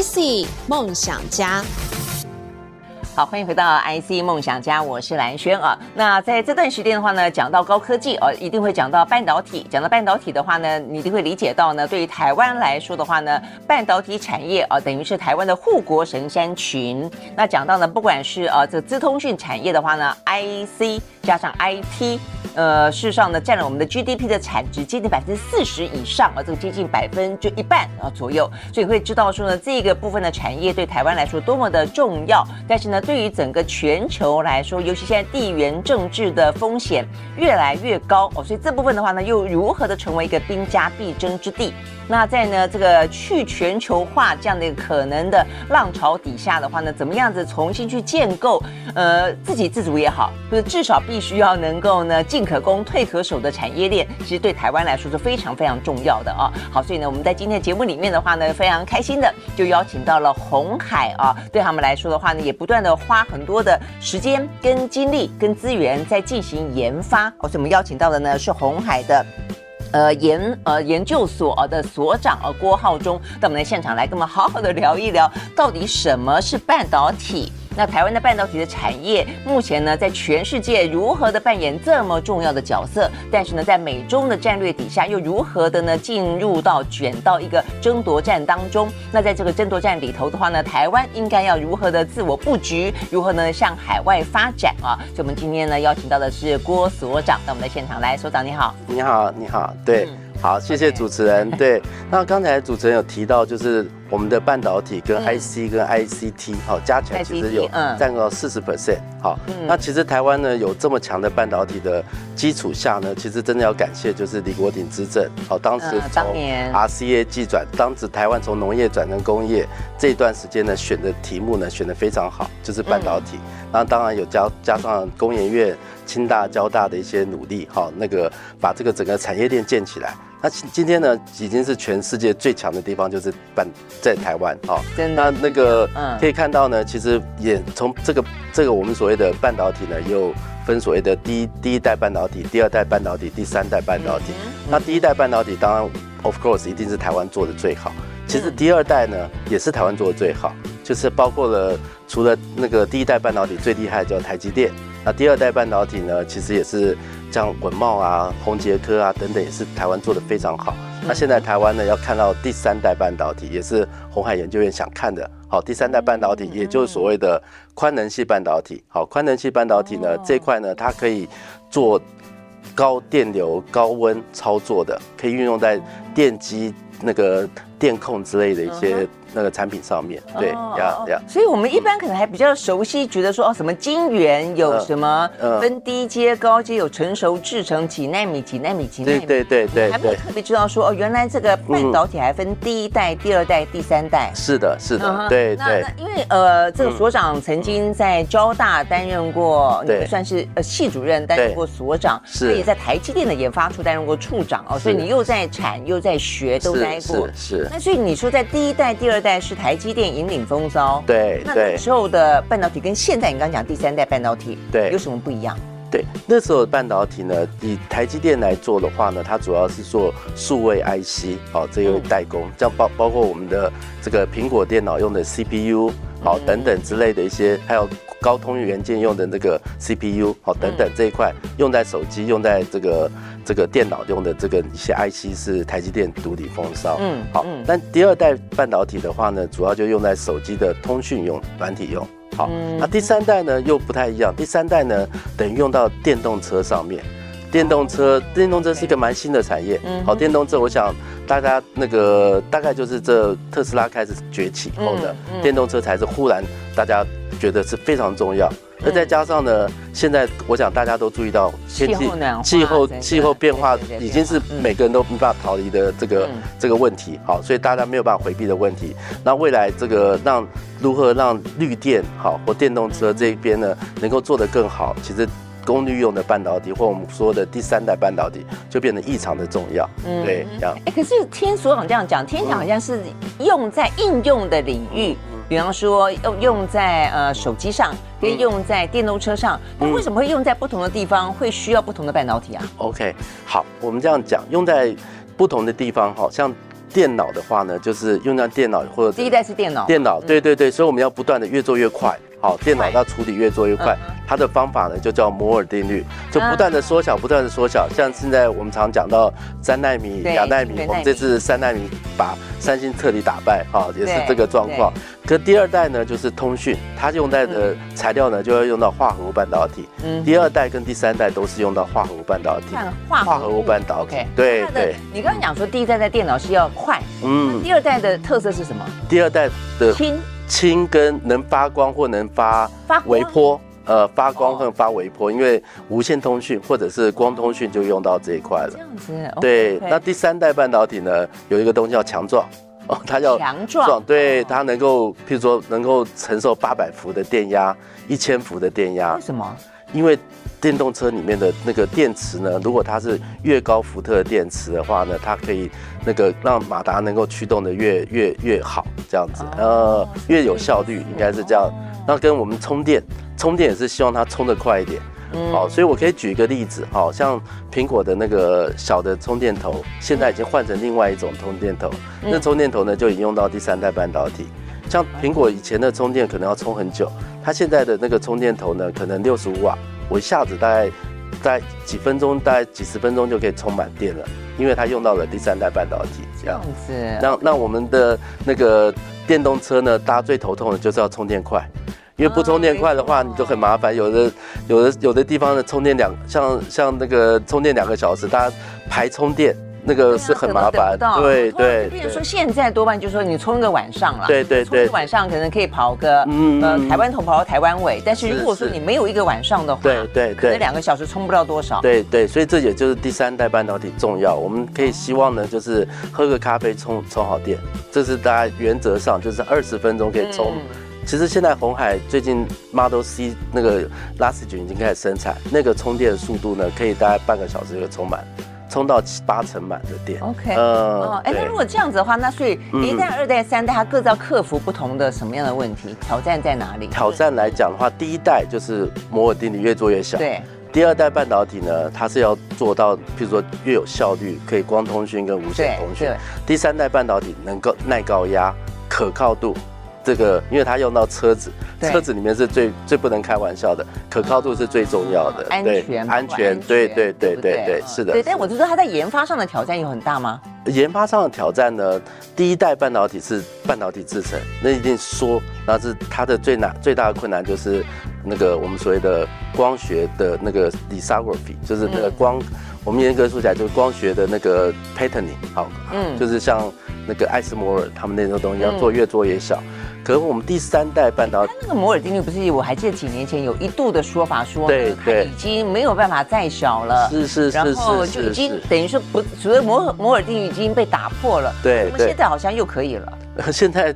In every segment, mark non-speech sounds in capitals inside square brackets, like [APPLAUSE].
IC 梦想家。好，欢迎回到 IC 梦想家，我是兰萱啊。那在这段时间的话呢，讲到高科技哦，一定会讲到半导体。讲到半导体的话呢，你一定会理解到呢，对于台湾来说的话呢，半导体产业啊，等于是台湾的护国神山群。那讲到呢，不管是呃这资通讯产业的话呢，IC 加上 IT。呃，事实上呢，占了我们的 GDP 的产值接近百分之四十以上啊，这个接近百分之一半啊左右，所以会知道说呢，这个部分的产业对台湾来说多么的重要。但是呢，对于整个全球来说，尤其现在地缘政治的风险越来越高哦，所以这部分的话呢，又如何的成为一个兵家必争之地？那在呢这个去全球化这样的一个可能的浪潮底下的话呢，怎么样子重新去建构呃自给自足也好，就是至少必须要能够呢进可攻退可守的产业链，其实对台湾来说是非常非常重要的啊。好，所以呢我们在今天的节目里面的话呢，非常开心的就邀请到了红海啊，对他们来说的话呢，也不断的花很多的时间跟精力跟资源在进行研发。哦，所以我们邀请到的呢是红海的。呃研呃研究所的所长呃郭浩中到我们的现场来跟我们好好的聊一聊，到底什么是半导体？那台湾的半导体的产业目前呢，在全世界如何的扮演这么重要的角色？但是呢，在美中的战略底下，又如何的呢进入到卷到一个争夺战当中？那在这个争夺战里头的话呢，台湾应该要如何的自我布局？如何呢向海外发展啊？所以我们今天呢邀请到的是郭所长到我们的现场来，所长你好，你好，你好，对。嗯好，谢谢主持人。对，那刚才主持人有提到，就是我们的半导体跟 IC 跟 ICT 好加起来其实有占个四十 percent。好，那其实台湾呢有这么强的半导体的基础下呢，其实真的要感谢就是李国鼎执政。好，当时从 RCA 技转，当时台湾从农业转成工业这一段时间呢，选的题目呢选的非常好，就是半导体。那当然有加加上工研院、清大、交大的一些努力，好，那个把这个整个产业链建起来。那今天呢，已经是全世界最强的地方，就是半在台湾啊。真的。那那个可以看到呢，其实也从这个这个我们所谓的半导体呢，又分所谓的第一第一代半导体、第二代半导体、第三代半导体。那第一代半导体当然，of course，一定是台湾做的最好。其实第二代呢，也是台湾做的最好，就是包括了除了那个第一代半导体最厉害叫台积电，那第二代半导体呢，其实也是。像文茂啊、宏杰科啊等等，也是台湾做的非常好。那现在台湾呢，要看到第三代半导体，也是红海研究院想看的。好，第三代半导体，也就是所谓的宽能系半导体。好，宽能系半导体呢，这一块呢，它可以做高电流、高温操作的，可以运用在电机那个电控之类的一些。那个产品上面，对呀呀。所以我们一般可能还比较熟悉，觉得说哦，什么晶圆有什么分低阶、高阶，有成熟制成几纳米、几纳米、几纳米，对对对对，还没有特别知道说哦，原来这个半导体还分第一代、第二代、第三代。是的，是的，对对。那因为呃，这个所长曾经在交大担任过，你算是呃系主任，担任过所长，是，也在台积电的研发处担任过处长哦，所以你又在产又在学，都待过。是。那所以你说在第一代、第二代是台积电引领风骚，对，那那时候的半导体跟现在你刚刚讲第三代半导体，对，有什么不一样？对，那时候的半导体呢，以台积电来做的话呢，它主要是做数位 IC，好，这个代工，像包包括我们的这个苹果电脑用的 CPU，好，等等之类的一些，还有高通元件用的那个 CPU，好，等等这一块用在手机，用在这个。这个电脑用的这个一些 IC 是台积电独领风骚，嗯，好，但第二代半导体的话呢，主要就用在手机的通讯用、软体用，好，那第三代呢又不太一样，第三代呢等于用到电动车上面，电动车，电动车是一个蛮新的产业，好，电动车，我想大家那个大概就是这特斯拉开始崛起后呢电动车才是忽然大家觉得是非常重要。那再加上呢，现在我想大家都注意到天气气候气候变化已经是每个人都没办法逃离的这个这个问题，好，所以大家没有办法回避的问题。那未来这个让如何让绿电好或电动车这一边呢，能够做得更好，其实功率用的半导体或我们说的第三代半导体就变得异常的重要。嗯，对，这样。哎，可是听所长这样讲，听起来好像是用在应用的领域。比方说用用在呃手机上，跟用在电动车上，那为什么会用在不同的地方，会需要不同的半导体啊？OK，好，我们这样讲，用在不同的地方，好像电脑的话呢，就是用在电脑或者第一代是电脑，电脑，对对对，所以我们要不断的越做越快。好，电脑要处理越做越快，它的方法呢就叫摩尔定律，就不断的缩小，不断的缩小。像现在我们常讲到三纳米、两纳米，我们这次三纳米把三星彻底打败，哈，也是这个状况。可第二代呢就是通讯，它用在的材料呢就要用到化合物半导体。嗯，第二代跟第三代都是用到化合物半导体。化合物半导体，对对。你刚刚讲说第一代在电脑是要快，嗯，第二代的特色是什么？第二代的轻。氢跟能发光或能发微波，呃，发光和发微波，因为无线通讯或者是光通讯就用到这一块了。这样子，对。那第三代半导体呢，有一个东西叫强壮，哦，它叫强壮，对，它能够，譬如说能够承受八百伏的电压，一千伏的电压。为什么？因为电动车里面的那个电池呢，如果它是越高伏特的电池的话呢，它可以那个让马达能够驱动的越越越好，这样子，呃，越有效率，应该是这样。那跟我们充电，充电也是希望它充得快一点。好，所以我可以举一个例子，好像苹果的那个小的充电头，现在已经换成另外一种充电头，那充电头呢就已经用到第三代半导体。像苹果以前的充电可能要充很久，它现在的那个充电头呢，可能六十五瓦，我一下子大概在几分钟，大概几十分钟就可以充满电了，因为它用到了第三代半导体。这样子，那那我们的那个电动车呢，大家最头痛的就是要充电快，因为不充电快的话，你就很麻烦。有的有的有的地方的充电两，像像那个充电两个小时，大家排充电。那个是很麻烦，对对。比如说现在多半就是说你充一个晚上了，对对对，充一个晚上可能可以跑个呃台湾头跑到台湾尾，但是如果说你没有一个晚上的话，对对对，可能两个小时充不到多少。对对，所以这也就是第三代半导体重要。我们可以希望呢，就是喝个咖啡充充好电，这是大家原则上就是二十分钟可以充。其实现在红海最近 Model C 那个拉斯卷已经开始生产，那个充电的速度呢，可以大概半个小时就充满。充到七八成满的电，OK，哦，哎，那如果这样子的话，那所以一代、二代、三代，它各自要克服不同的什么样的问题？挑战在哪里？挑战来讲的话，第一代就是摩尔定律越做越小，对。第二代半导体呢，它是要做到，譬如说越有效率，可以光通讯跟无线通讯。第三代半导体能够耐高压、可靠度。这个，因为它用到车子，车子里面是最最不能开玩笑的，可靠度是最重要的，安全，安全，对对对对对，是的。对，但我就说它在研发上的挑战有很大吗？研发上的挑战呢，第一代半导体是半导体制成，那一定说，那是它的最难最大的困难就是那个我们所谓的光学的那个 lithography，就是那个光，我们严格说起来就是光学的那个 patterning，好，嗯，就是像那个艾斯摩尔他们那种东西要做越做越小。可是我们第三代半导体，那个摩尔定律不是？我还记得几年前有一度的说法说，对对，已经没有办法再小了，是是是，然后就已经等于说不，所谓摩摩尔定律已经被打破了，对，我们现在好像又可以了。[LAUGHS] 现在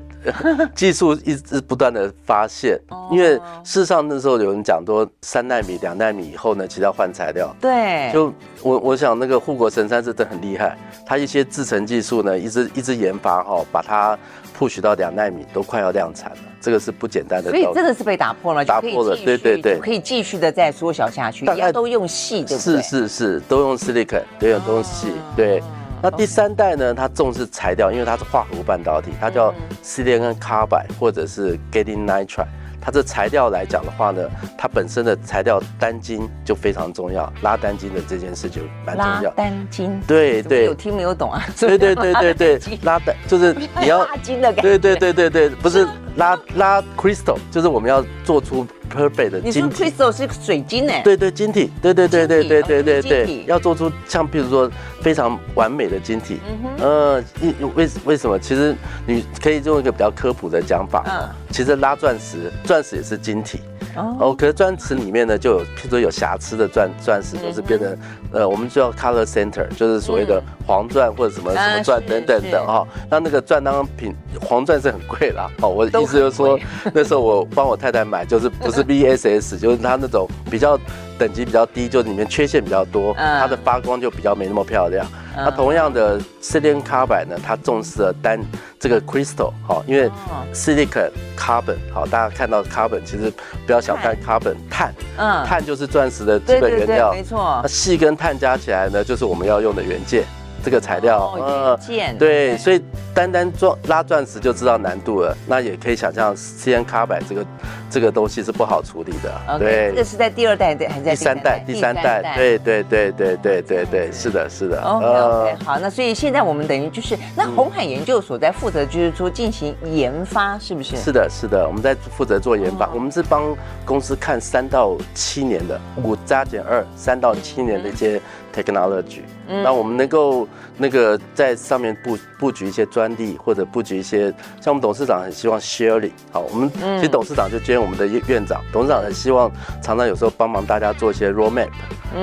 技术一直不断的发现，因为事实上那时候有人讲说三纳米、两纳米以后呢，其实要换材料。对，就我我想那个护国神山是真的很厉害，他一些制程技术呢，一直一直研发哈，把它。Push 到两纳米都快要量产了，这个是不简单的。所以真的是被打破了，打破了，对对对，可以继续的再缩小下去。大家都用细，对不对？是是是，都用 silicon，都用都用矽。对，那第三代呢？它重视材料，因为它是化合物半导体，它叫 silicon carbide 或者是 gallium nitride。它这材料来讲的话呢，它本身的材料单筋就非常重要，拉单筋的这件事就蛮重要。拉单筋，对对，有听没有懂啊？对对对对对，拉单就是你要 [LAUGHS] 拉筋的感觉。对对对对对，不是拉拉 crystal，就是我们要做出 perfect 的晶体。你说 crystal 是水晶哎？对对，晶体，对对对对对对对对，要做出像比如说非常完美的晶体。嗯哼。呃，因为为什么？其实你可以用一个比较科普的讲法。嗯。其实拉钻石。钻石也是晶体哦，可是钻石里面呢，就有譬如说有瑕疵的钻钻石，就是变成呃，我们叫 color center，就是所谓的黄钻或者什么什么钻等等的哈。那那个钻当品黄钻是很贵啦，哦，我的意思就是说，那时候我帮我太太买，就是不是 [LAUGHS] VSS，就是它那种比较等级比较低，就是里面缺陷比较多，它的发光就比较没那么漂亮。那同样的 silicon carbide 呢，它重视了单这个 crystal 好，因为 silicon carbon 好，大家看到 carbon 其实不要小看 carbon 碳，嗯，碳就是钻石的基本原料，没错。那细跟碳加起来呢，就是我们要用的元件。这个材料，哦，元件，对，所以单单钻拉钻石就知道难度了，那也可以想象 Silicon Carbide 这个这个东西是不好处理的。对，这是在第二代对还是在第三代？第三代，对对对对对对对，是的，是的。OK OK，好，那所以现在我们等于就是那红海研究所在负责就是说进行研发，是不是？是的，是的，我们在负责做研发，我们是帮公司看三到七年的五加减二三到七年的一些。technology，嗯那我们能够那个在上面布布局一些专利，或者布局一些，像我们董事长很希望 sharing，好，我们其实董事长就兼我们的院长，董事长很希望常常有时候帮忙大家做一些 roadmap，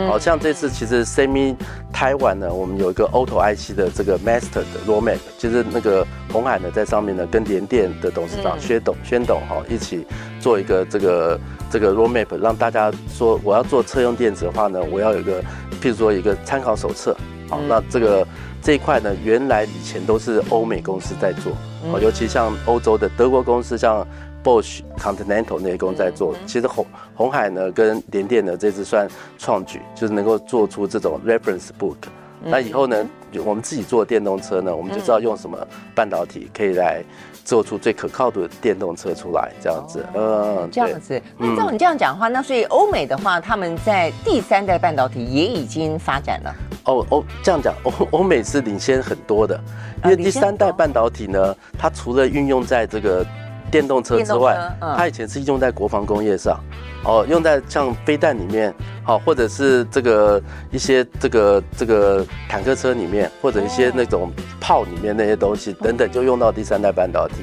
好像这次其实 semi Taiwan 呢，我们有一个 auto IC 的这个 master 的 roadmap，其实那个鸿海呢在上面呢跟联电的董事长薛董宣董哈一起做一个这个这个 roadmap，让大家说我要做车用电子的话呢，我要有一个。譬如说一个参考手册，好，那这个这一块呢，原来以前都是欧美公司在做，哦，尤其像欧洲的德国公司，像 Bosch、Continental 那些公司在做。其实红红海呢跟联电呢这次算创举，就是能够做出这种 reference book。那以后呢，我们自己做电动车呢，我们就知道用什么半导体可以来。做出最可靠的电动车出来，这样子，嗯，这样子。那照你这样讲的话，那所以欧美的话，他们在第三代半导体也已经发展了。哦哦，这样讲，欧 [LAUGHS] 欧美是领先很多的，因为第三代半导体呢，它除了运用在这个电动车之外，它以前是用在国防工业上。哦，用在像飞弹里面，好，或者是这个一些这个这个坦克车里面，或者一些那种炮里面那些东西等等，就用到第三代半导体。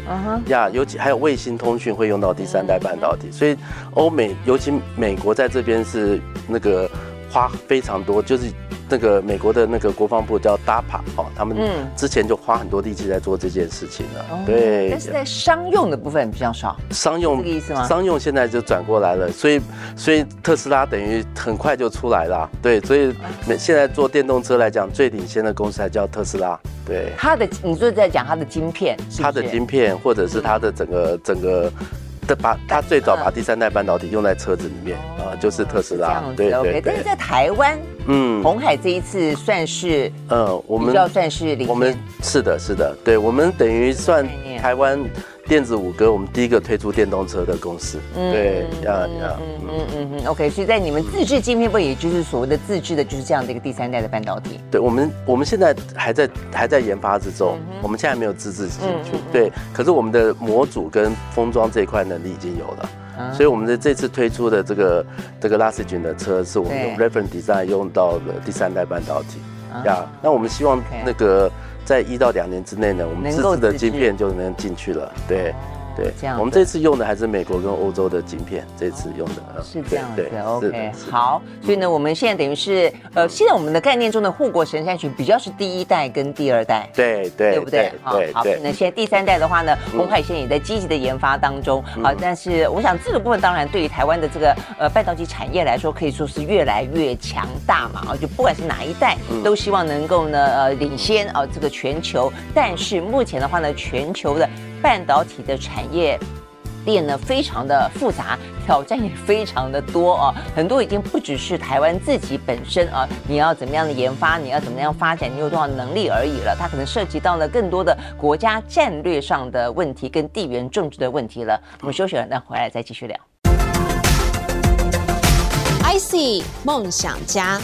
呀，尤其还有卫星通讯会用到第三代半导体，所以欧美尤其美国在这边是那个花非常多，就是。那个美国的那个国防部叫 DARPA 哦，他们之前就花很多力气在做这件事情了。嗯、对，但是在商用的部分比较少。商用这个意思吗？商用现在就转过来了，所以所以特斯拉等于很快就出来了。对，所以现在做电动车来讲，最领先的公司还叫特斯拉。对，它的你说在讲它的晶片，它的晶片或者是它的整个整个。把 [LAUGHS] 它最早把第三代半导体用在车子里面啊，就是特斯拉。对对。但是在台湾，嗯，红海这一次算是，嗯，我们要算是领。我们是的，是的，对，我们等于算台湾。电子五哥，我们第一个推出电动车的公司，嗯、对，呀呀，嗯嗯嗯嗯，OK，所以在你们自制晶片不也就是所谓的自制的，就是这样的一个第三代的半导体？对，我们我们现在还在还在研发之中，嗯、我们现在没有自制进去，嗯、对，可是我们的模组跟封装这一块能力已经有了，嗯、所以我们的这次推出的这个这个 Luxgen 的车，是我们用 reference design 用到的第三代半导体，呀、嗯，那我们希望那个。在一到两年之内呢，我们自制的晶片就能进去了。对。对，这样。我们这次用的还是美国跟欧洲的晶片，这次用的是这样子。对，OK，好。所以呢，我们现在等于是，呃，现在我们的概念中的护国神山群比较是第一代跟第二代。对对，对不对？对。好，那现在第三代的话呢，红海现在也在积极的研发当中。好，但是我想这个部分当然对于台湾的这个呃半导体产业来说，可以说是越来越强大嘛。啊，就不管是哪一代，都希望能够呢呃领先啊这个全球。但是目前的话呢，全球的。半导体的产业链呢，非常的复杂，挑战也非常的多啊，很多已经不只是台湾自己本身啊，你要怎么样的研发，你要怎么样发展，你有多少能力而已了，它可能涉及到了更多的国家战略上的问题跟地缘政治的问题了。我们休息了，那回来再继续聊。IC 梦想家。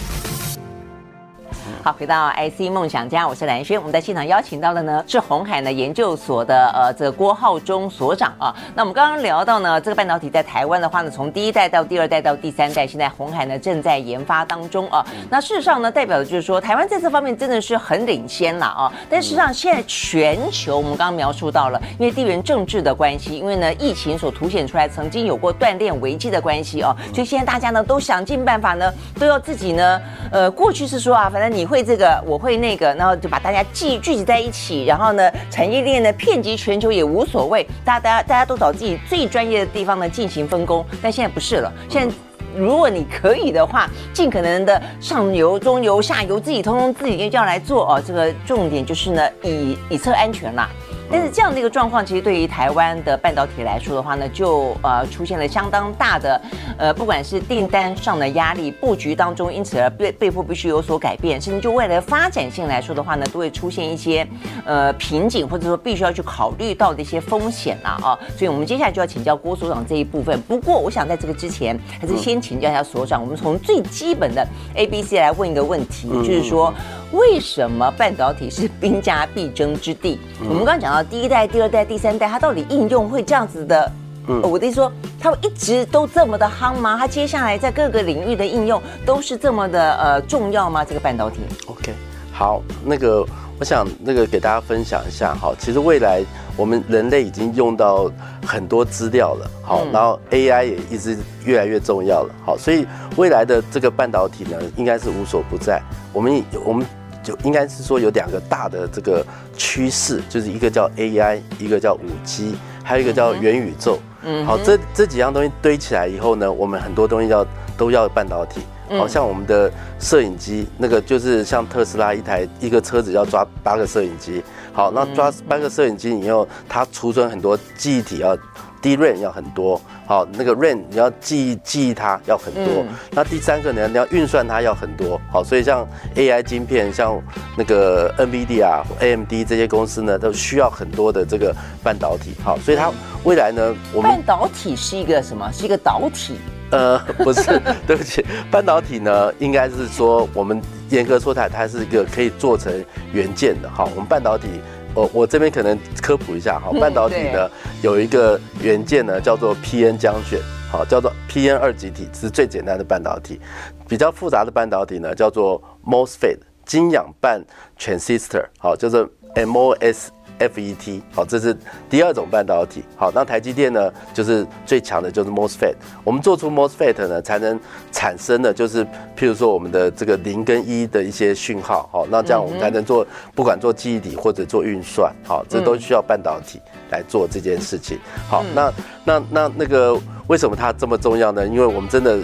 好，回到 IC 梦想家，我是兰轩。我们在现场邀请到的呢是红海呢研究所的呃这个郭浩中所长啊。那我们刚刚聊到呢，这个半导体在台湾的话呢，从第一代到第二代到第三代，现在红海呢正在研发当中啊。那事实上呢，代表的就是说台湾在这方面真的是很领先了啊。但事实上，现在全球我们刚刚描述到了，因为地缘政治的关系，因为呢疫情所凸显出来曾经有过断链危机的关系哦，所以现在大家呢都想尽办法呢，都要自己呢，呃，过去是说啊，反正你会。会这个，我会那个，然后就把大家聚聚集在一起，然后呢，产业链呢遍及全球也无所谓，大家大家大家都找自己最专业的地方呢进行分工。但现在不是了，现在如果你可以的话，尽可能的上游、中游、下游自己通通自己就要来做哦。这个重点就是呢，以以测安全啦。但是这样的一个状况，其实对于台湾的半导体来说的话呢，就呃出现了相当大的呃，不管是订单上的压力，布局当中，因此而被被迫必须有所改变，甚至就未来发展性来说的话呢，都会出现一些呃瓶颈，或者说必须要去考虑到的一些风险了啊。所以，我们接下来就要请教郭所长这一部分。不过，我想在这个之前，还是先请教一下所长，我们从最基本的 A、B、C 来问一个问题，就是说。为什么半导体是兵家必争之地？嗯、我们刚刚讲到第一代、第二代、第三代，它到底应用会这样子的？嗯，我的意思说，它会一直都这么的夯吗？它接下来在各个领域的应用都是这么的呃重要吗？这个半导体？OK，好，那个我想那个给大家分享一下哈，其实未来我们人类已经用到很多资料了，好，嗯、然后 AI 也一直越来越重要了，好，所以未来的这个半导体呢，应该是无所不在。我们我们。就应该是说有两个大的这个趋势，就是一个叫 AI，一个叫五 G，还有一个叫元宇宙。嗯，好，这这几样东西堆起来以后呢，我们很多东西要都要半导体。好像我们的摄影机，那个就是像特斯拉一台一个车子要抓八个摄影机。好，那抓八个摄影机以后，它储存很多记忆体要。DRAM 要很多，好，那个 RAM 你要记忆记忆它要很多，嗯、那第三个呢，你要运算它要很多，好，所以像 AI 晶片，像那个 NVIDIA、AMD 这些公司呢，都需要很多的这个半导体，好，所以它未来呢，我们半导体是一个什么？是一个导体？呃，不是，[LAUGHS] 对不起，半导体呢，应该是说我们严格说它，它是一个可以做成元件的，好，我们半导体。我我这边可能科普一下哈，半导体呢有一个元件呢叫做 PN 浆选，好，叫做 PN 二极体，是最简单的半导体。比较复杂的半导体呢叫做 MOSFET 晶氧半 transistor，好，就是 MOS。FET 好，这是第二种半导体。好，那台积电呢，就是最强的，就是 MOSFET。我们做出 MOSFET 呢，才能产生的，就是譬如说我们的这个零跟一的一些讯号。好，那这样我们才能做，不管做记忆体或者做运算，好，这都需要半导体来做这件事情。好，那那那那个为什么它这么重要呢？因为我们真的。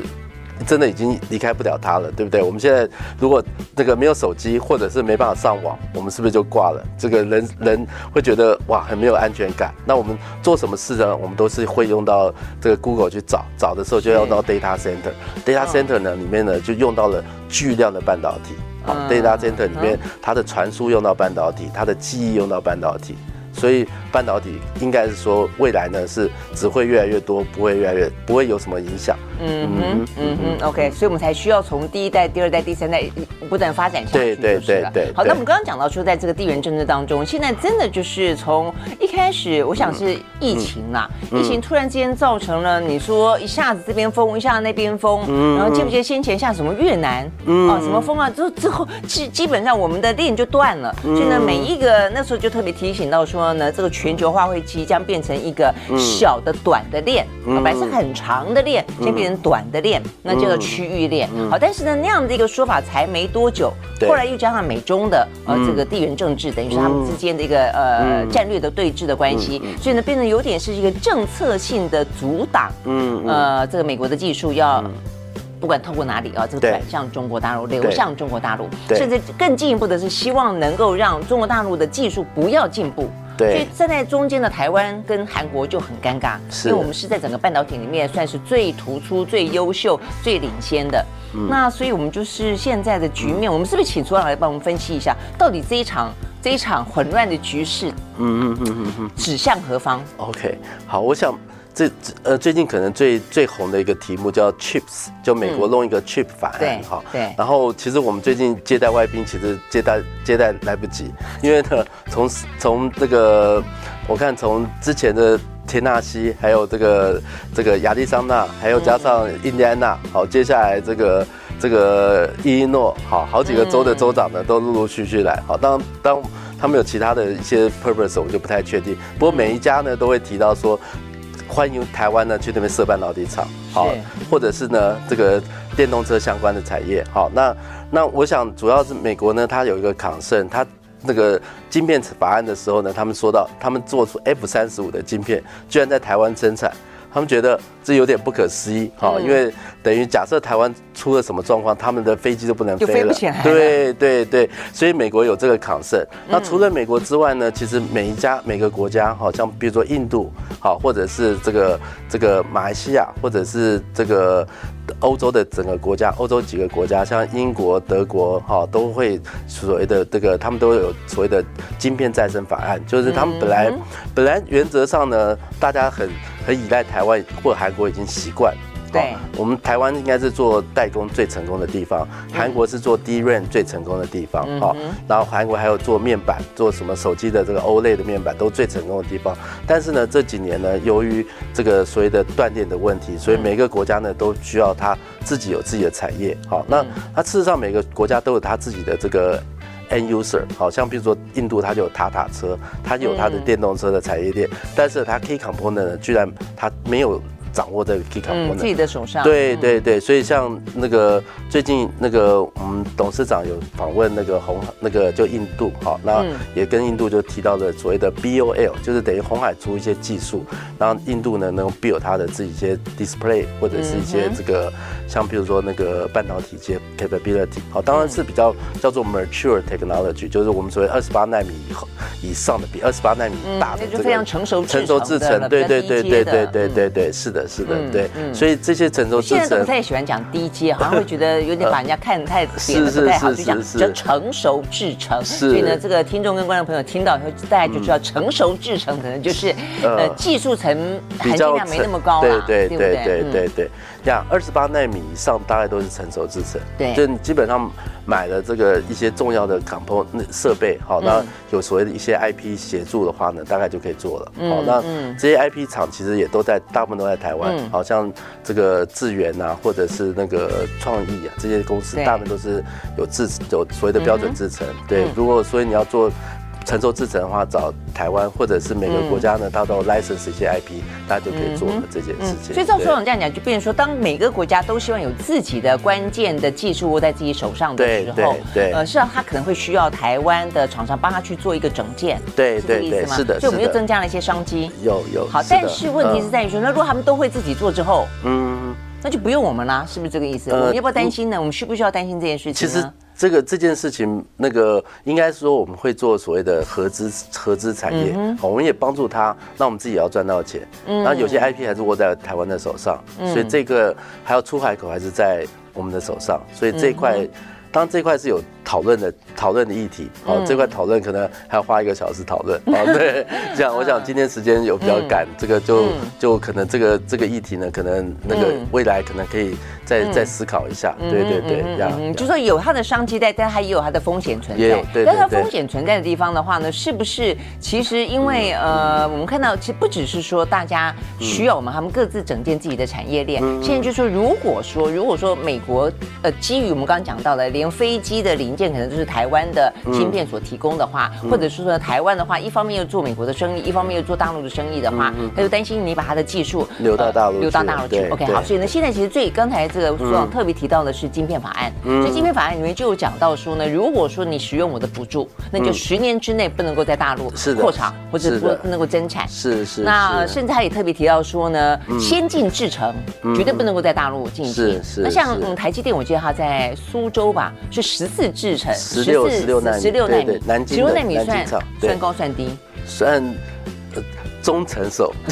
真的已经离开不了它了，对不对？我们现在如果这个没有手机，或者是没办法上网，我们是不是就挂了？这个人人会觉得哇，很没有安全感。那我们做什么事呢？我们都是会用到这个 Google 去找，找的时候就要用到 data center，data center 呢里面呢就用到了巨量的半导体。好，data center 里面它的传输用到半导体，它的记忆用到半导体。所以半导体应该是说未来呢是只会越来越多，不会越来越不会有什么影响。嗯哼嗯哼，OK，所以我们才需要从第一代、第二代、第三代不断发展下去。对对对对。好，那我们刚刚讲到说，在这个地缘政治当中，现在真的就是从一开始，我想是疫情啦，疫情突然之间造成了你说一下子这边封，一下子那边封，然后记不记得先前像什么越南啊什么封啊，之之后基基本上我们的链就断了。所以呢，每一个那时候就特别提醒到说呢，这个全球化会即将变成一个小的短的链，本来是很长的链，先变成。短的链，那叫做区域链。好，但是呢，那样的一个说法才没多久，后来又加上美中的呃这个地缘政治，等于是他们之间的一个呃战略的对峙的关系，所以呢，变成有点是一个政策性的阻挡。嗯，呃，这个美国的技术要不管透过哪里啊，这个转向中国大陆，流向中国大陆，甚至更进一步的是希望能够让中国大陆的技术不要进步。所以站在中间的台湾跟韩国就很尴尬，因为我们是在整个半导体里面算是最突出、最优秀、最领先的。那所以我们就是现在的局面，我们是不是请所长来帮我们分析一下，到底这一场这一场混乱的局势，嗯嗯嗯嗯嗯，指向何方？OK，好，我想。这呃，最近可能最最红的一个题目叫 Chips，就美国弄一个 Chip 法案哈。对。然后其实我们最近接待外宾，其实接待接待来不及，因为呢，从从这个我看从之前的田纳西，还有这个这个亚利桑那，还有加上印第安纳，好，接下来这个这个伊利诺，好，好几个州的州长呢都陆陆续续来。好，当当他们有其他的一些 purpose，我就不太确定。不过每一家呢都会提到说。欢迎台湾呢去那边设半导体厂，好，或者是呢这个电动车相关的产业，好，那那我想主要是美国呢，它有一个 concern，它那个晶片法案的时候呢，他们说到他们做出 F 三十五的晶片，居然在台湾生产，他们觉得这有点不可思议，好，因为等于假设台湾出了什么状况，他们的飞机都不能飞了，飞不起来。对对对，所以美国有这个 concern。那除了美国之外呢，其实每一家每个国家，好像比如说印度，好，或者是这个这个马来西亚，或者是这个欧洲的整个国家，欧洲几个国家，像英国、德国，哈，都会所谓的这个，他们都有所谓的晶片再生法案，就是他们本来本来原则上呢，大家很。很依赖台湾或韩国已经习惯，对，我们台湾应该是做代工最成功的地方，韩国是做 DRAM 最成功的地方，好，然后韩国还有做面板，做什么手机的这个 OLED 的面板都最成功的地方。但是呢，这几年呢，由于这个所谓的断电的问题，所以每个国家呢都需要它自己有自己的产业，好，那它事实上每个国家都有它自己的这个。End user，好像比如说印度，它就有塔塔车，它有它的电动车的产业链，但是它 key component 呢，居然它没有。掌握这个 key component，自己的手上。对对对，所以像那个最近那个我们董事长有访问那个红那个就印度，好，那也跟印度就提到了所谓的 BOL，就是等于红海出一些技术，然后印度呢能够 build 它的自己一些 display 或者是一些这个像比如说那个半导体一些 capability，好，当然是比较叫做 mature technology，就是我们所谓二十八纳米以后以上的，比二十八纳米大的这个非常成熟成熟制程，对对对对对对对对，是的。是的，对，所以这些成熟制程，现在都不太喜欢讲低阶，好像会觉得有点把人家看得太扁了，不太好，就讲叫成熟制程。所以呢，这个听众跟观众朋友听到以后，大家就知道成熟制程可能就是呃技术层含金量没那么高，对对？对对对对。这样二十八纳米以上大概都是成熟制程，对，就基本上买了这个一些重要的 component 设备，好，那有所谓的一些 IP 协助的话呢，大概就可以做了。好，那这些 IP 厂其实也都在，大部分都在台湾，好像这个智源啊，或者是那个创意啊，这些公司大部分都是有制有所谓的标准制程。对，如果所以你要做。成熟制成的话，找台湾或者是每个国家呢，它都 license 一些 IP，大家就可以做了这件事情。所以照所长这样讲，就变成说，当每个国家都希望有自己的关键的技术握在自己手上的时候，对，呃，实际上他可能会需要台湾的厂商帮他去做一个整件，对对对，是的，所以我们又增加了一些商机。有有。好，但是问题是在于说，那如果他们都会自己做之后，嗯，那就不用我们啦，是不是这个意思？我们要不要担心呢？我们需不需要担心这件事情呢？这个这件事情，那个应该说我们会做所谓的合资合资产业，嗯、我们也帮助他，那我们自己也要赚到钱。嗯，然后有些 IP 还是握在台湾的手上，嗯、所以这个还有出海口还是在我们的手上，所以这一块，嗯、当然这块是有。讨论的讨论的议题，好，这块讨论可能还要花一个小时讨论，啊，对，[LAUGHS] 这样，我想今天时间有比较赶，这个就就可能这个这个议题呢，可能那个未来可能可以再再思考一下，对对对，这样，就说有它的商机在，但它也有它的风险存在，对，但它风险存在的地方的话呢，是不是其实因为呃，我们看到其实不只是说大家需要我们他们各自整建自己的产业链，现在就是说，如果说如果说美国呃基于我们刚刚讲到的，连飞机的零。可能就是台湾的芯片所提供的话，或者是说台湾的话，一方面又做美国的生意，一方面又做大陆的生意的话，他就担心你把他的技术流到大陆，流到大陆去。OK，好，所以呢，现在其实最刚才这个所长特别提到的是晶片法案，所以晶片法案里面就有讲到说呢，如果说你使用我的补助，那就十年之内不能够在大陆扩厂或者不不能够增产。是是。那甚至他也特别提到说呢，先进制程绝对不能够在大陆进行。是是。那像嗯台积电，我记得他在苏州吧，是十四制程。十六十六纳米，十六纳米，南京的南京厂，算高算低？算中成熟，[LAUGHS]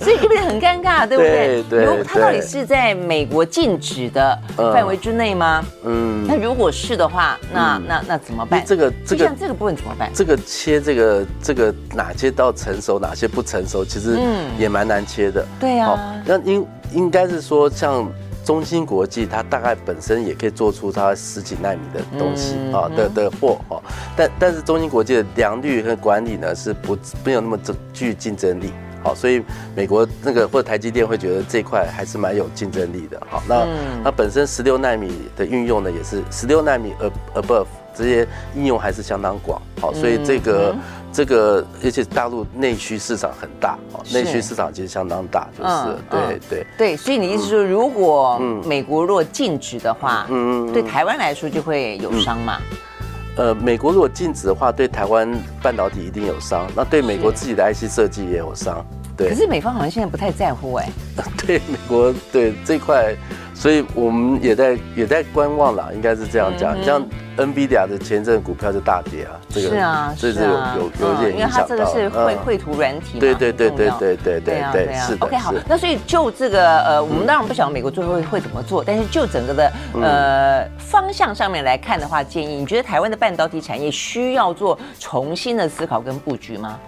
所以是不是很尴尬，对不对？对，对它到底是在美国禁止的范围之内吗？嗯，那如果是的话，那那那怎么办？这个这个像这个部分怎么办？这个切这个这个哪些到成熟，哪些不成熟，其实也蛮难切的。对呀，那应应该是说像。中芯国际它大概本身也可以做出它十几纳米的东西啊的的货哦，但但是中芯国际的良率和管理呢是不没有那么具竞争力，好，所以美国那个或者台积电会觉得这块还是蛮有竞争力的，好，那那本身十六纳米的运用呢也是十六纳米 above 这些应用还是相当广，好，所以这个。这个，而且大陆内需市场很大哦，内需市场其实相当大，就是对对。对，所以你意思说，如果美国若禁止的话，嗯，对台湾来说就会有伤嘛？呃，美国如果禁止的话，对台湾半导体一定有伤，那对美国自己的 IC 设计也有伤。对。可是美方好像现在不太在乎哎。[LAUGHS] 对，美国对这块。所以我们也在也在观望啦，应该是这样讲。嗯、像 NVIDIA 的前阵股票就大跌啊，这个是啊，这是有有有点影响到。因为它这个是绘绘图软体嘛，对对对对对对对对，是的。OK，好，那所以就这个呃，我们当然不晓得美国最后会会怎么做，但是就整个的呃方向上面来看的话，建议你觉得台湾的半导体产业需要做重新的思考跟布局吗？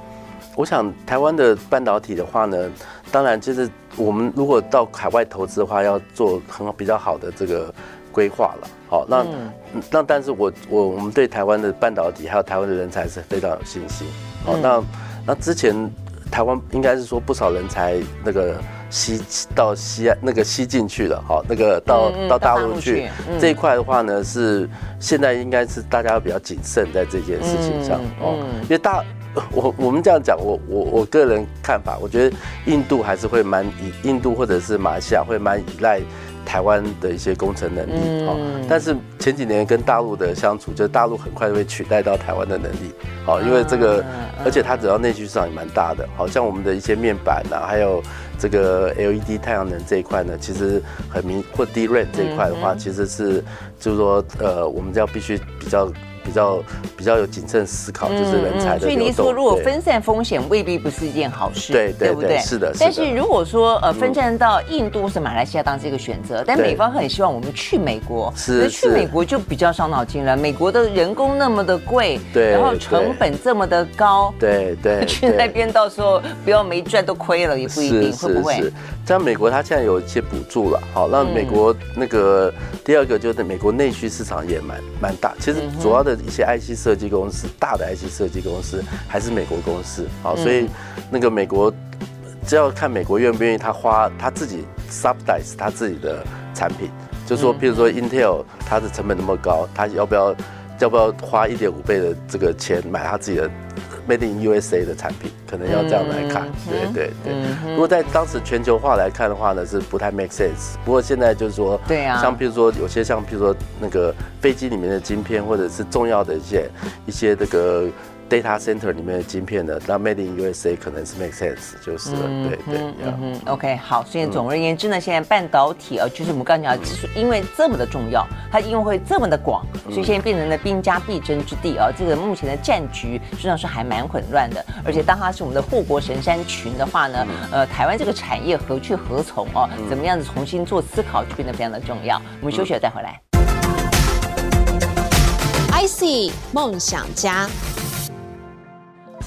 我想台湾的半导体的话呢，当然就是我们如果到海外投资的话，要做很好比较好的这个规划了。好，那、嗯、那但是我我我们对台湾的半导体还有台湾的人才是非常有信心。好，那那之前台湾应该是说不少人才那个吸到西安那个吸进去了。好，那个到到大陆去这一块的话呢，是现在应该是大家比较谨慎在这件事情上哦，因为大。[LAUGHS] 我我们这样讲，我我我个人看法，我觉得印度还是会蛮以印度或者是马来西亚会蛮依赖台湾的一些工程能力哦。但是前几年跟大陆的相处，就是大陆很快就会取代到台湾的能力，好，因为这个，而且它主要内需市场也蛮大的，好像我们的一些面板啊，还有这个 LED 太阳能这一块呢，其实很明或 DRAM 这一块的话，其实是就是说呃，我们要必须比较。比较比较有谨慎思考，就是人才的、嗯嗯。所以你说，如果分散风险，未必不是一件好事，对，对，对，对不对？是的。但是如果说呃，分散到印度或是马来西亚当这个选择，但美方很希望我们去美国，是去美国就比较伤脑筋了。美国的人工那么的贵，对，然后成本这么的高，对对，[LAUGHS] 去那边到时候不要没赚都亏了，也不一定会不会。像美国，它现在有一些补助了，好，那美国那个第二个就是美国内需市场也蛮蛮大，其实主要的。一些 IC 设计公司，大的 IC 设计公司还是美国公司，好，所以那个美国，只要看美国愿不愿意他花他自己 subsidize 他自己的产品，就说，譬如说 Intel 它的成本那么高，他要不要要不要花一点五倍的这个钱买他自己的？Made in USA 的产品，可能要这样来看，对对对。如果在当时全球化来看的话呢，是不太 make sense。不过现在就是说，对啊，像比如说有些像比如说那个飞机里面的晶片，或者是重要的一些一些这个。Data Center 里面的晶片呢，那 Made in USA 可能是 make sense，就是了，嗯、对对嗯嗯 OK，好，所以总而言之呢，现在半导体啊，就是我们刚才讲的，就是因为这么的重要，它应用会这么的广，所以现在变成了兵家必争之地啊。这个目前的战局实际上是还蛮混乱的，而且当它是我们的护国神山群的话呢，呃，台湾这个产业何去何从哦？怎么样子重新做思考就变得非常的重要。我们休息了再回来。IC 梦想家。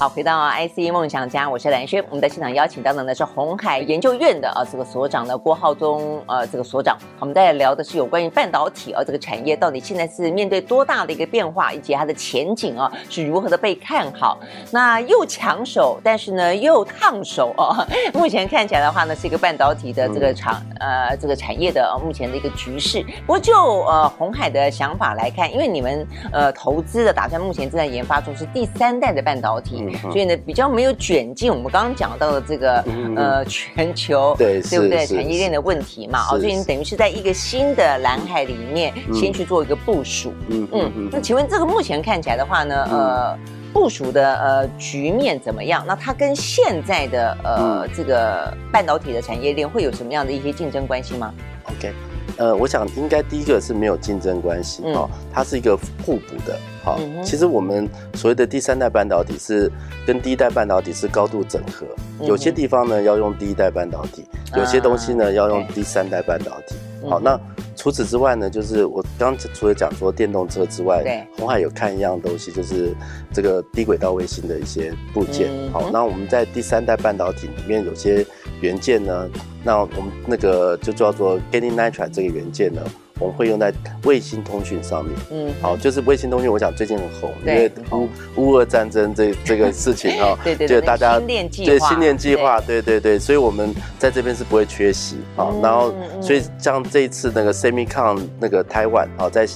好，回到 IC 梦想家，我是蓝轩。我们在现场邀请到的呢是红海研究院的啊这个所长的郭浩宗呃这个所长。我们在聊的是有关于半导体啊这个产业到底现在是面对多大的一个变化，以及它的前景啊是如何的被看好。那又抢手，但是呢又烫手啊。[LAUGHS] 目前看起来的话呢是一个半导体的这个厂呃这个产业的目前的一个局势。不过就呃红海的想法来看，因为你们呃投资的打算目前正在研发中是第三代的半导体。所以呢，比较没有卷进我们刚刚讲到的这个呃全球 [LAUGHS] 对对不对产业链的问题嘛？哦，所以你等于是在一个新的蓝海里面先去做一个部署。嗯嗯。那请问这个目前看起来的话呢，呃，部署的呃局面怎么样？那它跟现在的呃这个半导体的产业链会有什么样的一些竞争关系吗？OK。呃，我想应该第一个是没有竞争关系哦，它是一个互补的。好，其实我们所谓的第三代半导体是跟第一代半导体是高度整合，有些地方呢要用第一代半导体，有些东西呢要用第三代半导体。好，那除此之外呢，就是我刚除了讲说电动车之外，红海有看一样东西，就是这个低轨道卫星的一些部件。好，那我们在第三代半导体里面有些元件呢。那我们那个就叫做 gallium nitride 这个元件呢，我们会用在卫星通讯上面。嗯，好，就是卫星通讯，我想最近很红，因为乌乌俄战争这这个事情哈，[LAUGHS] 对对对，就大家对新年计划，对对对，所以我们在这边是不会缺席。啊，然后所以像这一次那个 Semicon 那个台湾，啊，在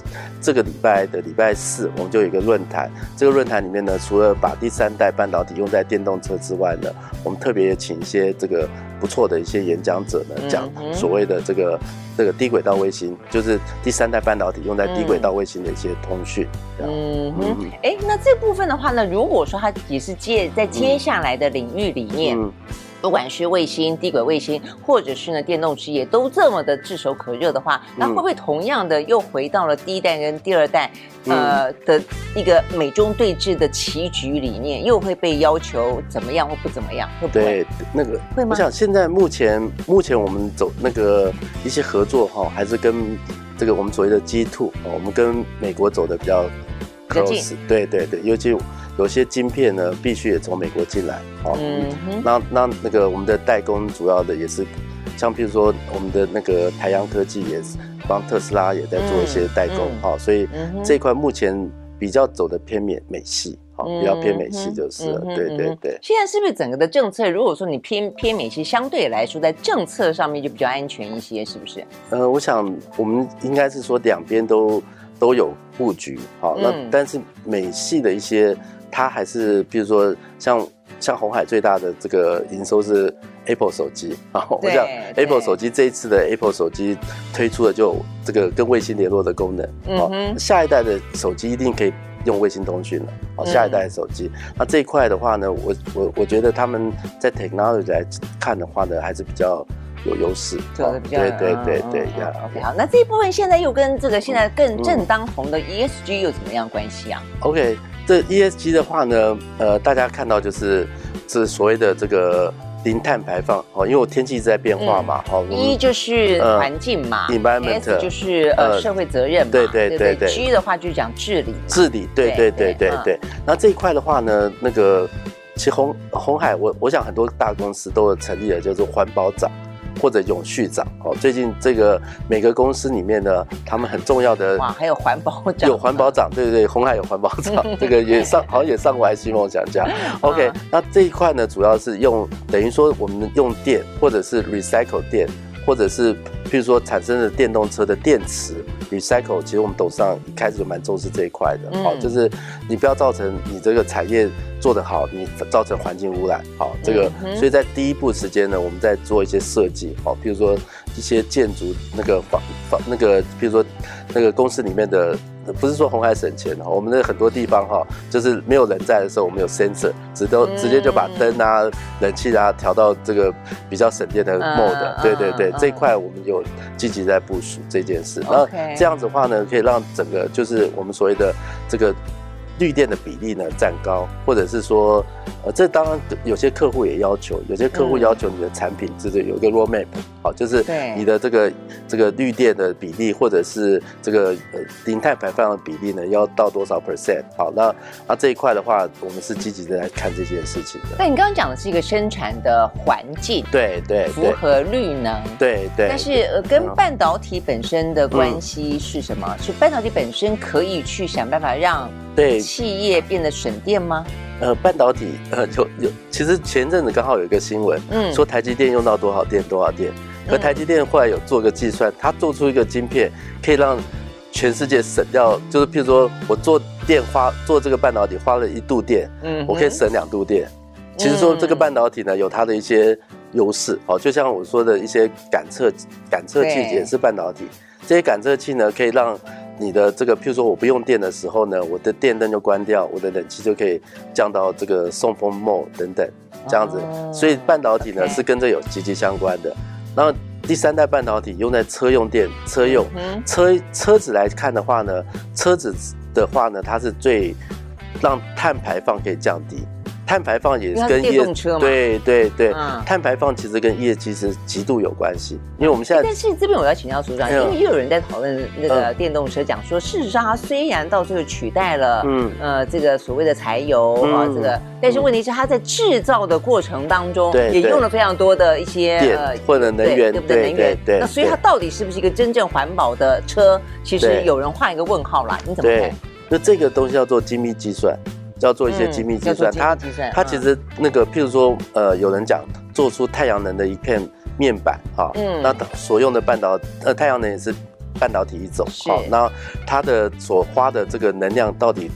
这个礼拜的礼拜四，我们就有一个论坛。这个论坛里面呢，除了把第三代半导体用在电动车之外呢，我们特别也请一些这个。不错的一些演讲者呢，讲所谓的这个这个低轨道卫星，就是第三代半导体用在低轨道卫星的一些通讯。嗯哼，哎，那这部分的话呢，如果说它也是接在接下来的领域里面，不管是卫星、低轨卫星，或者是呢电动事业，都这么的炙手可热的话，那会不会同样的又回到了第一代跟第二代，嗯、呃的一个美中对峙的棋局里面，又会被要求怎么样或不怎么样？会不会？对，那个会吗？我想现在目前目前我们走那个一些合作哈，还是跟这个我们所谓的 G two，我们跟美国走的比较 close，对对对，尤其。有些晶片呢，必须也从美国进来，哦，嗯，那那那个我们的代工主要的也是，像譬如说我们的那个台阳科技也是帮特斯拉也在做一些代工，哈、嗯，所以这一块目前比较走的偏美美系，好，比较偏美系就是了，对对对。现在是不是整个的政策，如果说你偏偏美系，相对来说在政策上面就比较安全一些，是不是？呃，我想我们应该是说两边都都有布局，好，那但是美系的一些。它还是，比如说像像红海最大的这个营收是 Apple 手机啊，[LAUGHS] 我想 Apple 手机这一次的 Apple 手机推出的就这个跟卫星联络的功能，哦、嗯，下一代的手机一定可以用卫星通讯了，哦，下一代的手机，嗯、那这一块的话呢，我我我觉得他们在 technology 来看的话呢，还是比较有优势，对对对对。OK，好，那这一部分现在又跟这个现在更正当红的 ESG 有怎么样关系啊？OK。这 ESG 的话呢，呃，大家看到就是这所谓的这个零碳排放哦，因为我天气一直在变化嘛，好、嗯，一就是环境嘛，environment 就是呃社会责任嘛，对对对对，G 的话就是讲治理，治理，对对对对对。那这一块的话呢，那个其实红红海，我我想很多大公司都有成立了，叫做环保长。或者永续长。哦，最近这个每个公司里面呢，他们很重要的哇，还有环保长，有环保长，对对对，红海有环保长，[LAUGHS] 这个也上好像也上过 IC 梦想家。OK，那这一块呢，主要是用等于说我们用电或者是 recycle 电，或者是譬如说产生的电动车的电池 recycle，其实我们董事长一开始就蛮重视这一块的，好，就是你不要造成你这个产业。做得好，你造成环境污染，好，这个，所以在第一步时间呢，我们在做一些设计，好，譬如说一些建筑那个房房那个，譬如说那个公司里面的，不是说红海省钱，我们的很多地方哈，就是没有人在的时候，我们有 sensor，直都直接就把灯啊、冷气啊调到这个比较省电的 mode，对对对，这一块我们有积极在部署这件事，那这样子的话呢，可以让整个就是我们所谓的这个。绿电的比例呢占高，或者是说，呃，这当然有些客户也要求，有些客户要求你的产品就是有一个 roadmap，好，就是你的这个这个绿电的比例，或者是这个呃零碳排放的比例呢，要到多少 percent？好，那那这一块的话，我们是积极的来看这件事情的。那你刚刚讲的是一个生产的环境，对对，符合绿能，对对。但是呃，跟半导体本身的关系是什么？是半导体本身可以去想办法让。对企业变得省电吗？呃，半导体呃有有，其实前阵子刚好有一个新闻，嗯，说台积电用到多少电多少电，可台积电后来有做个计算，它做出一个晶片可以让全世界省掉，就是譬如说我做电花做这个半导体花了一度电，嗯，我可以省两度电。其实说这个半导体呢有它的一些优势，哦，就像我说的一些感测感测器也是半导体，这些感测器呢可以让。你的这个，譬如说我不用电的时候呢，我的电灯就关掉，我的冷气就可以降到这个送风 mode 等等，这样子。所以半导体呢是跟这有息息相关的。然后第三代半导体用在车用电、车用车车子来看的话呢，车子的话呢，它是最让碳排放可以降低。碳排放也是跟电动车嘛，对对对，碳排放其实跟业绩是极度有关系。因为我们现在，但是这边我要请教组长，因为又有人在讨论那个电动车，讲说事实上它虽然到最后取代了，嗯呃这个所谓的柴油啊这个，但是问题是它在制造的过程当中，也用了非常多的一些电或者能源，对不对？能源，对。那所以它到底是不是一个真正环保的车？其实有人画一个问号啦。你怎么看？那这个东西要做精密计算。要做一些精密计算，它它其实那个，譬如说，呃，有人讲做出太阳能的一片面板，哈，嗯，那所用的半导，呃，太阳能也是半导体一种，好，那它的所花的这个能量到底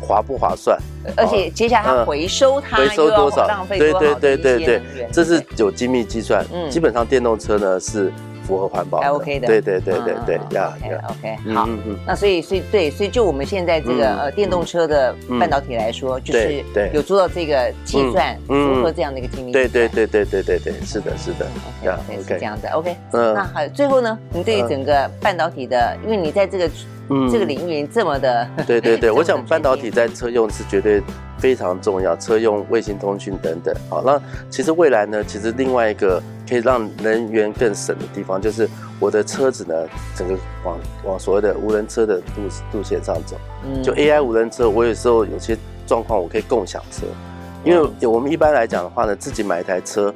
划不划算？而且接下来它回收它，回收多少？对对对对对，这是有精密计算，嗯，基本上电动车呢是。符合环保还 OK 的。对对对对对，呀，OK，好，那所以所以对，所以就我们现在这个呃电动车的半导体来说，就是有做到这个计算符合这样的一个精密。对对对对对对对，是的，是的，OK，是这样的，OK。嗯，那还有最后呢，你对于整个半导体的，因为你在这个这个领域这么的，对对对，[LAUGHS] 我想半导体在车用是绝对。非常重要，车用卫星通讯等等。好，那其实未来呢，其实另外一个可以让能源更省的地方，就是我的车子呢，整个往往所谓的无人车的路路线上走。嗯，就 AI 无人车，我有时候有些状况，我可以共享车，因为我们一般来讲的话呢，自己买一台车。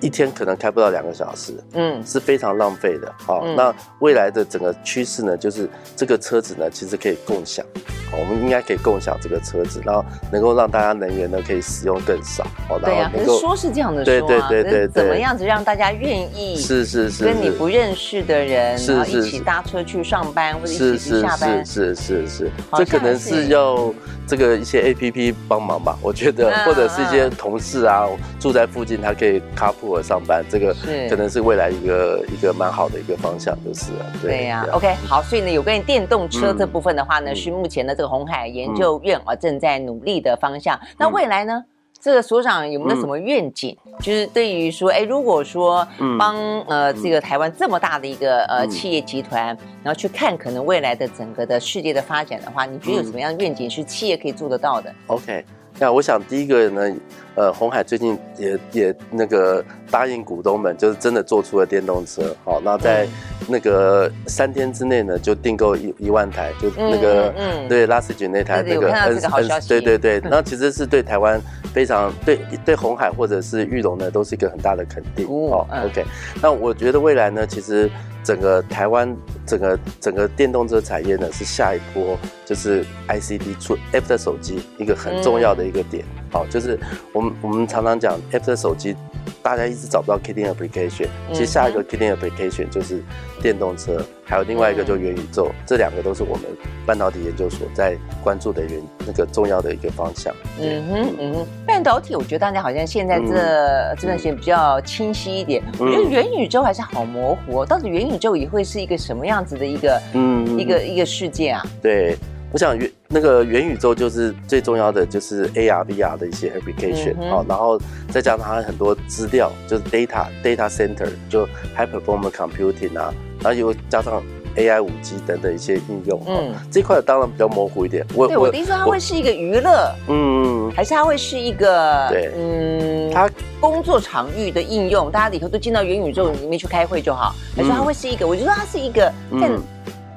一天可能开不到两个小时，嗯，是非常浪费的。好，那未来的整个趋势呢，就是这个车子呢，其实可以共享。好，我们应该可以共享这个车子，然后能够让大家能源呢可以使用更少。哦，对啊，可是说是这样的说，对对对对，怎么样子让大家愿意？是是是，跟你不认识的人，然后一起搭车去上班或者一起去下班，是是是，这可能是要这个一些 APP 帮忙吧，我觉得，或者是一些同事啊，住在附近，他可以 carpool 上班，这个可能是未来一个一个蛮好的一个方向，就是了。对呀，OK，好，所以呢，有关于电动车这部分的话呢，是目前的这个红海研究院啊正在努力的方向。那未来呢，这个所长有没有什么愿景？就是对于说，哎，如果说帮呃这个台湾这么大的一个呃企业集团，然后去看可能未来的整个的世界的发展的话，你觉得有什么样的愿景是企业可以做得到的？OK。那我想第一个呢，呃，红海最近也也那个答应股东们，就是真的做出了电动车，好，那在那个三天之内呢，就订购一一万台，就那个嗯，对，拉斯吉那台那个 N N，对对对，那其实是对台湾非常对对红海或者是玉龙呢，都是一个很大的肯定，哦，OK，那我觉得未来呢，其实。整个台湾整个整个电动车产业呢，是下一波就是 ICT 出 F 的手机一个很重要的一个点。好，就是我们我们常常讲 F 的手机。大家一直找不到 kitting application，其实下一个 kitting application 就是电动车，还有另外一个就元宇宙，这两个都是我们半导体研究所在关注的元那个重要的一个方向。嗯哼嗯哼，半导体我觉得大家好像现在这这段时间比较清晰一点，我觉得元宇宙还是好模糊哦，到底元宇宙也会是一个什么样子的一个嗯一个一个世界啊？对。我想元那个元宇宙就是最重要的，就是 AR、VR 的一些 application，好，然后再加上它很多资料，就是 data data center，就 high performance computing 啊，然后又加上 AI、五 G 等等一些应用，嗯，这块当然比较模糊一点。我对我的意思说，它会是一个娱乐，嗯，还是它会是一个对，嗯，它工作场域的应用，大家以后都进到元宇宙里面去开会就好，还是它会是一个？我就说它是一个在。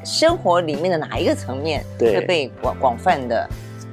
生活里面的哪一个层面会被广广泛的？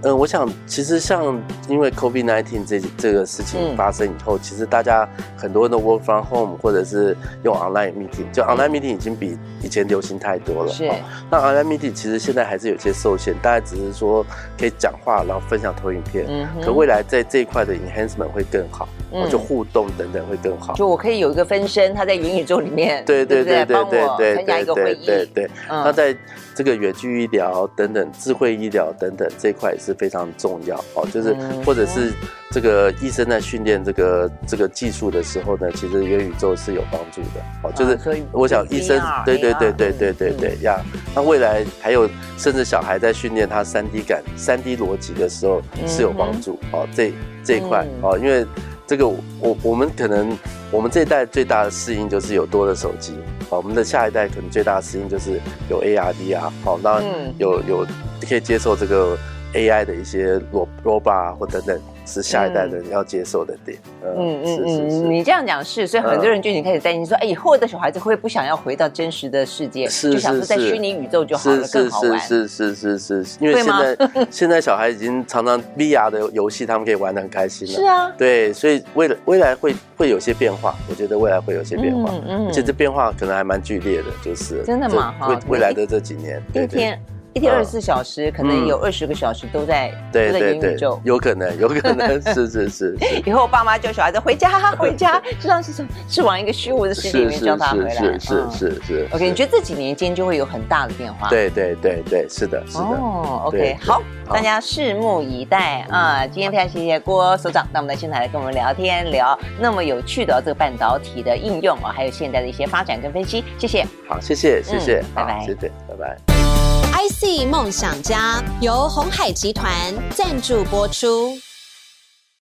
嗯、呃，我想其实像因为 COVID-19 这这个事情发生以后，嗯、其实大家很多人都 work from home 或者是用 online meeting，就 online meeting 已经比以前流行太多了。是、哦。那 online meeting 其实现在还是有些受限，大家只是说可以讲话，然后分享投影片。嗯。可未来在这一块的 enhancement 会更好，嗯、就互动等等会更好。就我可以有一个分身，他在元宇宙里面，对对对对对对对，参加一个会议。对对。那在这个远距医疗等等，智慧医疗等等这一块也是。非常重要哦，就是或者是这个医生在训练这个这个技术的时候呢，其实元宇宙是有帮助的哦。就是我想医生，对对对对对对对呀。那未来还有甚至小孩在训练他三 D 感、三 D 逻辑的时候是有帮助哦。这这一块哦，因为这个我我们可能我们这一代最大的适应就是有多的手机，我们的下一代可能最大的适应就是有 AR、VR 好，那有有可以接受这个。AI 的一些 robot 或等等，是下一代人要接受的点。嗯嗯嗯，你这样讲是，所以很多人就已经开始担心说，哎，以后的小孩子会不想要回到真实的世界，就想说在虚拟宇宙就好了，更好玩。是是是是是，因为现在 [LAUGHS] 现在小孩已经常常 VR 的游戏，他们可以玩的很开心了。是啊，对，所以未来未来会会有些变化，我觉得未来会有些变化，而且这变化可能还蛮剧烈的，就是真的吗？未未来的这几年，一天。一天二十四小时，可能有二十个小时都在都在元宇宙，有可能，[LAUGHS] 有可能是是是。[LAUGHS] 以后爸妈叫小孩子回家回家，[LAUGHS] 知道是什么？是往一个虚无的世界里面叫他回来。是是是是。OK，你觉得这几年间就会有很大的变化？对对对对，是的，是的。哦，OK，好，大家拭目以待啊！今天非常谢谢郭所长，那我们来现场来跟我们聊天，聊那么有趣的这个半导体的应用啊，还有现在的一些发展跟分析。谢谢。好，谢谢谢谢，拜拜，谢谢，拜拜。IC 梦想家由红海集团赞助播出。